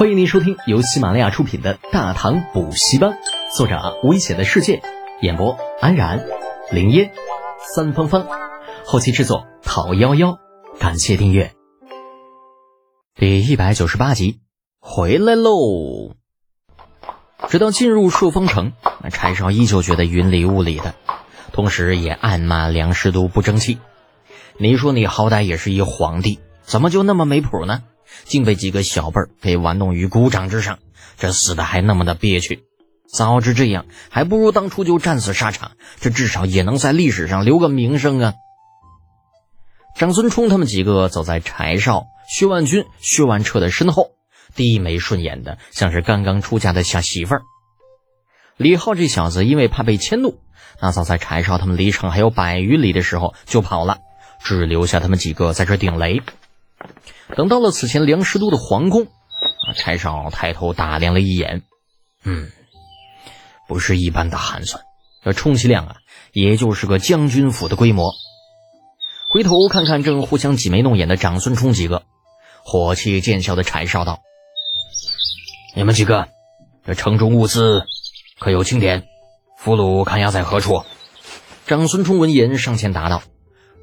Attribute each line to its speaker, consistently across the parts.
Speaker 1: 欢迎您收听由喜马拉雅出品的《大唐补习班》，作者危险的世界，演播安然、林烟、三芳芳，后期制作陶幺幺。感谢订阅。第一百九十八集，回来喽！直到进入朔方城，那柴少依旧觉得云里雾里的，同时也暗骂梁师都不争气。你说你好歹也是一皇帝，怎么就那么没谱呢？竟被几个小辈儿给玩弄于股掌之上，这死的还那么的憋屈。早知这样，还不如当初就战死沙场，这至少也能在历史上留个名声啊！长孙冲他们几个走在柴少、薛万军、薛万彻的身后，低眉顺眼的，像是刚刚出嫁的小媳妇儿。李浩这小子因为怕被迁怒，那早在柴少他们离城还有百余里的时候就跑了，只留下他们几个在这顶雷。等到了此前梁师都的皇宫，啊，柴少抬头打量了一眼，嗯，不是一般的寒酸，这充其量啊，也就是个将军府的规模。回头看看正互相挤眉弄眼的长孙冲几个，火气渐消的柴少道：“你们几个，这城中物资可有清点？俘虏看押在何处？”长孙冲闻言上前答道：“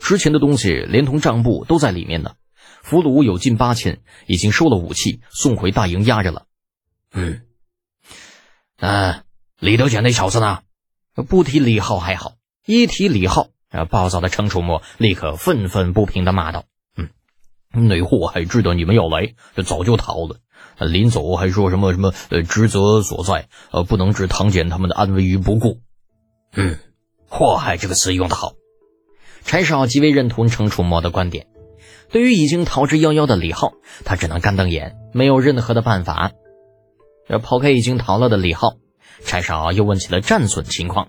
Speaker 1: 之前的东西连同账簿都在里面呢。”俘虏有近八千，已经收了武器，送回大营压着了。嗯，那李德简那小子呢？不提李浩还好，一提李浩，啊暴躁的程楚墨立刻愤愤不平的骂道：“嗯，那货还知道你们要来，这早就逃了。临走还说什么什么呃职责所在，呃不能置唐简他们的安危于不顾。嗯，祸害这个词用的好。”柴少极为认同程楚墨的观点。对于已经逃之夭夭的李浩，他只能干瞪眼，没有任何的办法。而抛开已经逃了的李浩，柴少又问起了战损情况。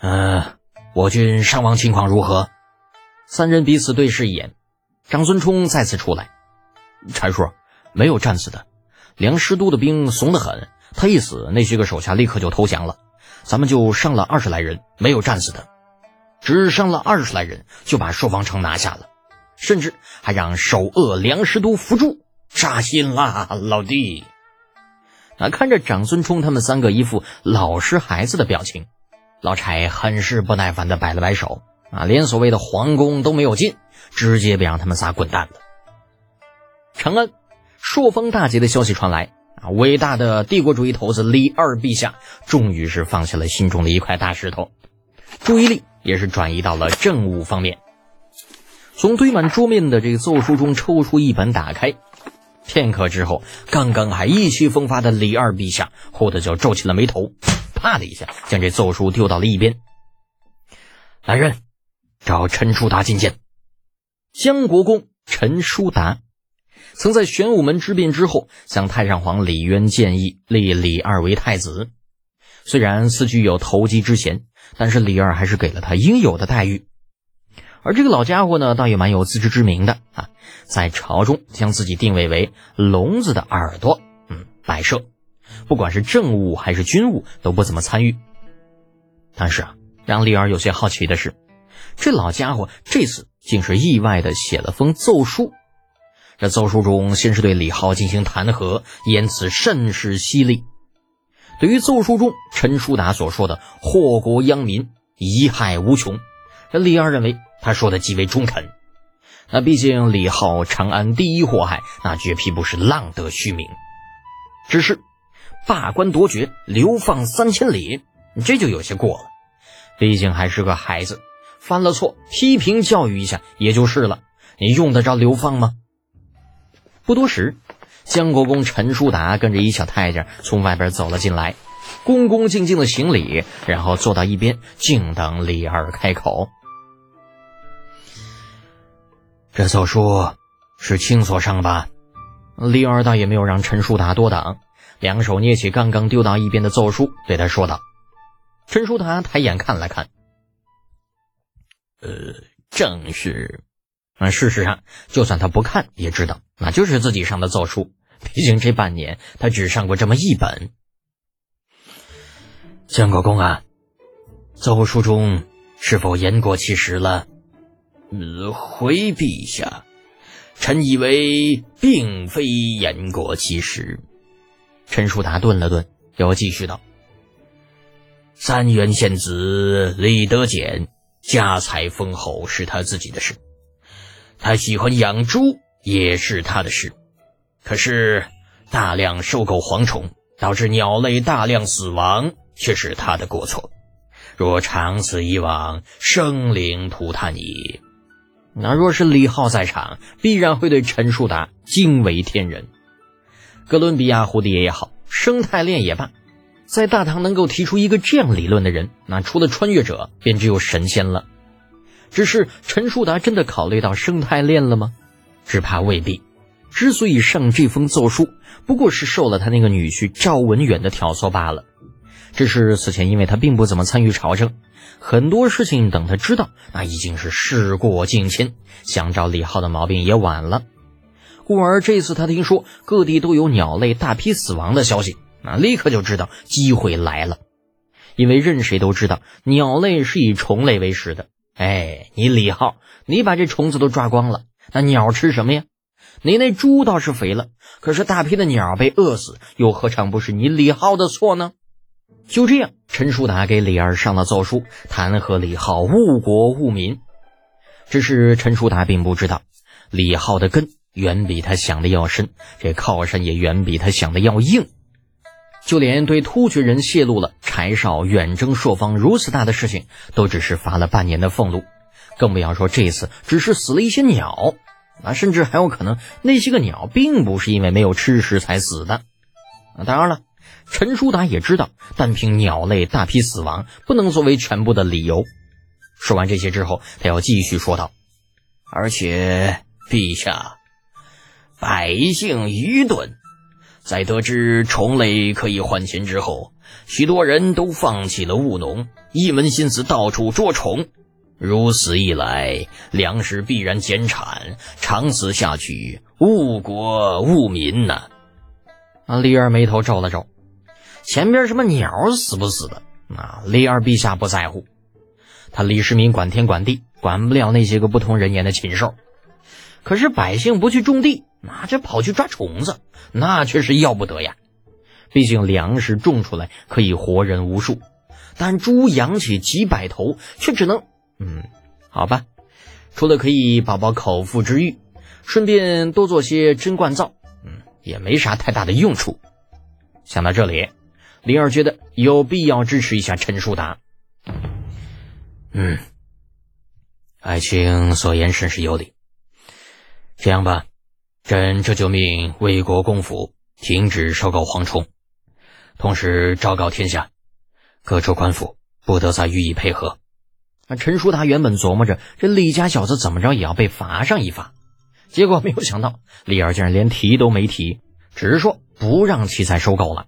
Speaker 1: 呃，我军伤亡情况如何？三人彼此对视一眼，长孙冲再次出来。柴叔，没有战死的。梁师都的兵怂得很，他一死，那些个手下立刻就投降了，咱们就剩了二十来人，没有战死的，只剩了二十来人，就把朔方城拿下了。甚至还让首恶梁师都扶助，扎心啦，老弟！啊，看着长孙冲他们三个一副老实孩子的表情，老柴很是不耐烦的摆了摆手，啊，连所谓的皇宫都没有进，直接别让他们仨滚蛋了。长安，朔方大捷的消息传来，啊，伟大的帝国主义头子李二陛下终于是放下了心中的一块大石头，注意力也是转移到了政务方面。从堆满桌面的这个奏书中抽出一本，打开。片刻之后，刚刚还意气风发的李二陛下忽的就皱起了眉头，啪的一下将这奏书丢到了一边。来人，找陈叔达觐见。江国公陈叔达曾在玄武门之变之后，向太上皇李渊建议立李二为太子。虽然此举有投机之嫌，但是李二还是给了他应有的待遇。而这个老家伙呢，倒也蛮有自知之明的啊，在朝中将自己定位为聋子的耳朵，嗯，摆设，不管是政务还是军务都不怎么参与。但是啊，让丽儿有些好奇的是，这老家伙这次竟是意外的写了封奏书。这奏书中先是对李浩进行弹劾，言辞甚是犀利。对于奏书中陈叔达所说的祸国殃民、贻害无穷，这李二认为。他说的极为中肯，那毕竟李浩长安第一祸害，那绝批不是浪得虚名。只是罢官夺爵、流放三千里，这就有些过了。毕竟还是个孩子，犯了错批评教育一下也就是了。你用得着流放吗？不多时，江国公陈叔达跟着一小太监从外边走了进来，恭恭敬敬的行礼，然后坐到一边，静等李二开口。这奏书是清所上吧？李二倒也没有让陈叔达多挡，两手捏起刚刚丢到一边的奏书，对他说道：“陈叔达抬眼看了看，呃，正是。啊，事实上，就算他不看，也知道那就是自己上的奏书。毕竟这半年他只上过这么一本。江国公啊，奏书中是否言过其实了？”
Speaker 2: 回陛下，
Speaker 3: 臣以为并非言过其实。
Speaker 1: 陈叔达顿了顿，又继续道：“
Speaker 3: 三元仙子李德俭家财丰厚是他自己的事，他喜欢养猪也是他的事。可是大量收购蝗虫，导致鸟类大量死亡，却是他的过错。若长此以往，生灵涂炭矣。
Speaker 1: 那若是李浩在场，必然会对陈树达惊为天人。哥伦比亚蝴蝶也好，生态链也罢，在大唐能够提出一个这样理论的人，那除了穿越者，便只有神仙了。只是陈树达真的考虑到生态链了吗？只怕未必。之所以上这封奏书，不过是受了他那个女婿赵文远的挑唆罢了。只是此前因为他并不怎么参与朝政，很多事情等他知道，那已经是事过境迁，想找李浩的毛病也晚了。故而这次他听说各地都有鸟类大批死亡的消息，那立刻就知道机会来了。因为任谁都知道鸟类是以虫类为食的。哎，你李浩，你把这虫子都抓光了，那鸟吃什么呀？你那猪倒是肥了，可是大批的鸟被饿死，又何尝不是你李浩的错呢？就这样，陈叔达给李二上了奏书，弹劾李浩误国误民。只是陈叔达并不知道，李浩的根远比他想的要深，这靠山也远比他想的要硬。就连对突厥人泄露了柴少远征朔方如此大的事情，都只是发了半年的俸禄，更不要说这次只是死了一些鸟，啊，甚至还有可能那些个鸟并不是因为没有吃食才死的。啊，当然了。陈叔达也知道，单凭鸟类大批死亡不能作为全部的理由。说完这些之后，他要继续说道：“
Speaker 3: 而且，陛下，百姓愚钝，在得知虫类可以换钱之后，许多人都放弃了务农，一门心思到处捉虫。如此一来，粮食必然减产，长此下去，误国误民呐！”
Speaker 1: 啊，李二眉头皱了皱。前边什么鸟死不死的啊？李二陛下不在乎，他李世民管天管地，管不了那些个不通人言的禽兽。可是百姓不去种地，那这跑去抓虫子，那却是要不得呀。毕竟粮食种出来可以活人无数，但猪养起几百头，却只能……嗯，好吧，除了可以饱饱口腹之欲，顺便多做些针灌造，嗯，也没啥太大的用处。想到这里。李二觉得有必要支持一下陈叔达。
Speaker 3: 嗯，爱卿所言甚是有理。这样吧，朕这就命魏国公府停止收购蝗虫，同时昭告天下，各州官府不得再予以配合。
Speaker 1: 那陈叔达原本琢磨着这李家小子怎么着也要被罚上一罚，结果没有想到李二竟然连提都没提，只是说不让其再收购了。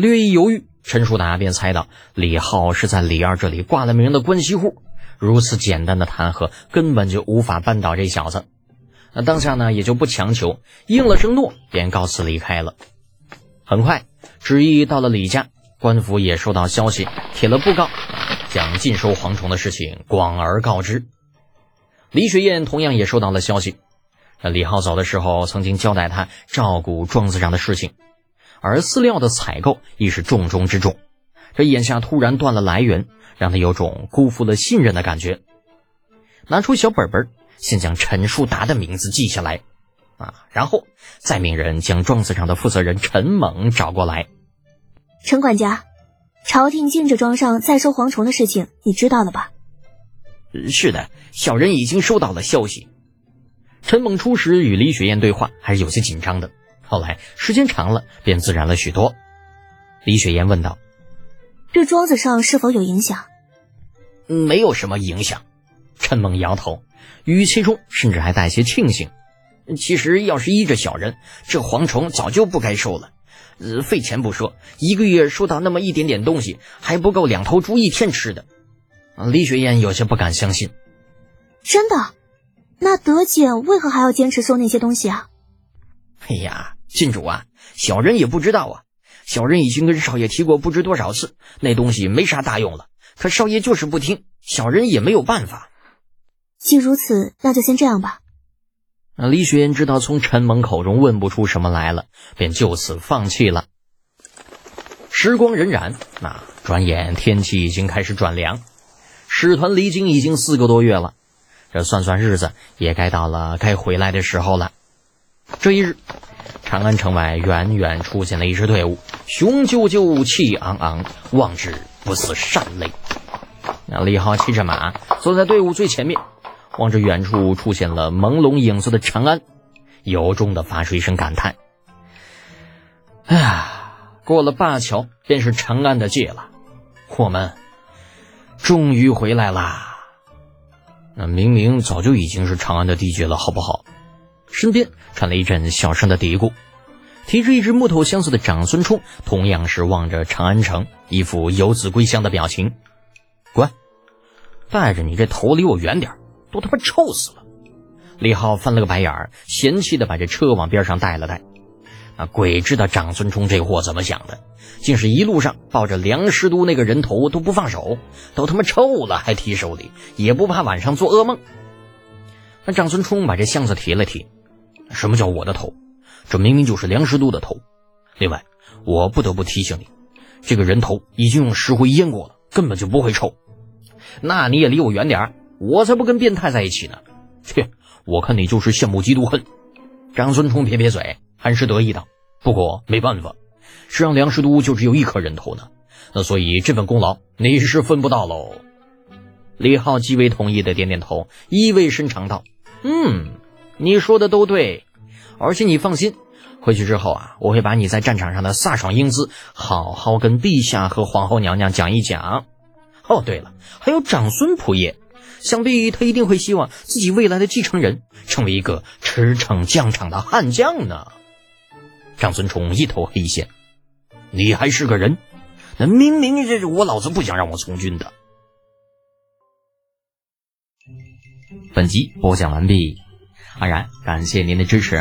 Speaker 1: 略一犹豫，陈叔达便猜到李浩是在李二这里挂了名的关系户。如此简单的弹劾，根本就无法扳倒这小子。那当下呢，也就不强求，应了声诺，便告辞离开了。很快，旨意到了李家，官府也收到消息，贴了布告，将禁收蝗虫的事情广而告之。李雪燕同样也收到了消息，那李浩走的时候，曾经交代他照顾庄子上的事情。而饲料的采购亦是重中之重，这眼下突然断了来源，让他有种辜负了信任的感觉。拿出小本本，先将陈树达的名字记下来，啊，然后再命人将庄子上的负责人陈猛找过来。
Speaker 4: 陈管家，朝廷禁止庄上再收蝗虫的事情，你知道了吧？
Speaker 1: 是的，小人已经收到了消息。陈猛初时与李雪燕对话还是有些紧张的。后来时间长了，便自然了许多。李雪岩问道：“
Speaker 4: 对庄子上是否有影响？”“
Speaker 1: 没有什么影响。”陈猛摇头，语气中甚至还带些庆幸。其实要是依着小人，这蝗虫早就不该收了。呃，费钱不说，一个月收到那么一点点东西，还不够两头猪一天吃的。李雪岩有些不敢相信。
Speaker 4: 真的？那德简为何还要坚持收那些东西啊？
Speaker 1: 哎呀！郡主啊，小人也不知道啊。小人已经跟少爷提过不知多少次，那东西没啥大用了。可少爷就是不听，小人也没有办法。
Speaker 4: 既如此，那就先这样吧。
Speaker 1: 那李雪岩知道从陈猛口中问不出什么来了，便就此放弃了。时光荏苒，那转眼天气已经开始转凉，使团离京已经四个多月了。这算算日子，也该到了该回来的时候了。这一日，长安城外远远出现了一支队伍，雄赳赳，气昂昂，望之不似善类。那李浩骑着马坐在队伍最前面，望着远处出现了朦胧影子的长安，由衷的发出一声感叹：“哎呀，过了灞桥便是长安的界了，我们终于回来啦！那明明早就已经是长安的地界了，好不好？”身边传来一阵小声的嘀咕，提着一只木头箱子的长孙冲同样是望着长安城，一副游子归乡的表情。滚！带着你这头离我远点都他妈臭死了！李浩翻了个白眼儿，嫌弃的把这车往边上带了带。那，鬼知道长孙冲这货怎么想的，竟是一路上抱着梁师都那个人头都不放手，都他妈臭了还提手里，也不怕晚上做噩梦。那长孙冲把这箱子提了提。什么叫我的头？这明明就是梁师都的头。另外，我不得不提醒你，这个人头已经用石灰腌过了，根本就不会臭。那你也离我远点儿，我才不跟变态在一起呢。切，我看你就是羡慕嫉妒恨。张孙冲撇撇嘴，很是得意道：“不过没办法，谁让梁师都就只有一颗人头呢？那所以这份功劳你是分不到喽。”李浩极为同意的点点头，意味深长道：“嗯。”你说的都对，而且你放心，回去之后啊，我会把你在战场上的飒爽英姿好好跟陛下和皇后娘娘讲一讲。哦，对了，还有长孙仆爷，想必他一定会希望自己未来的继承人成为一个驰骋疆场的悍将呢。长孙冲一头黑线，你还是个人？那明明这是我老子不想让我从军的。本集播讲完毕。安然，感谢您的支持。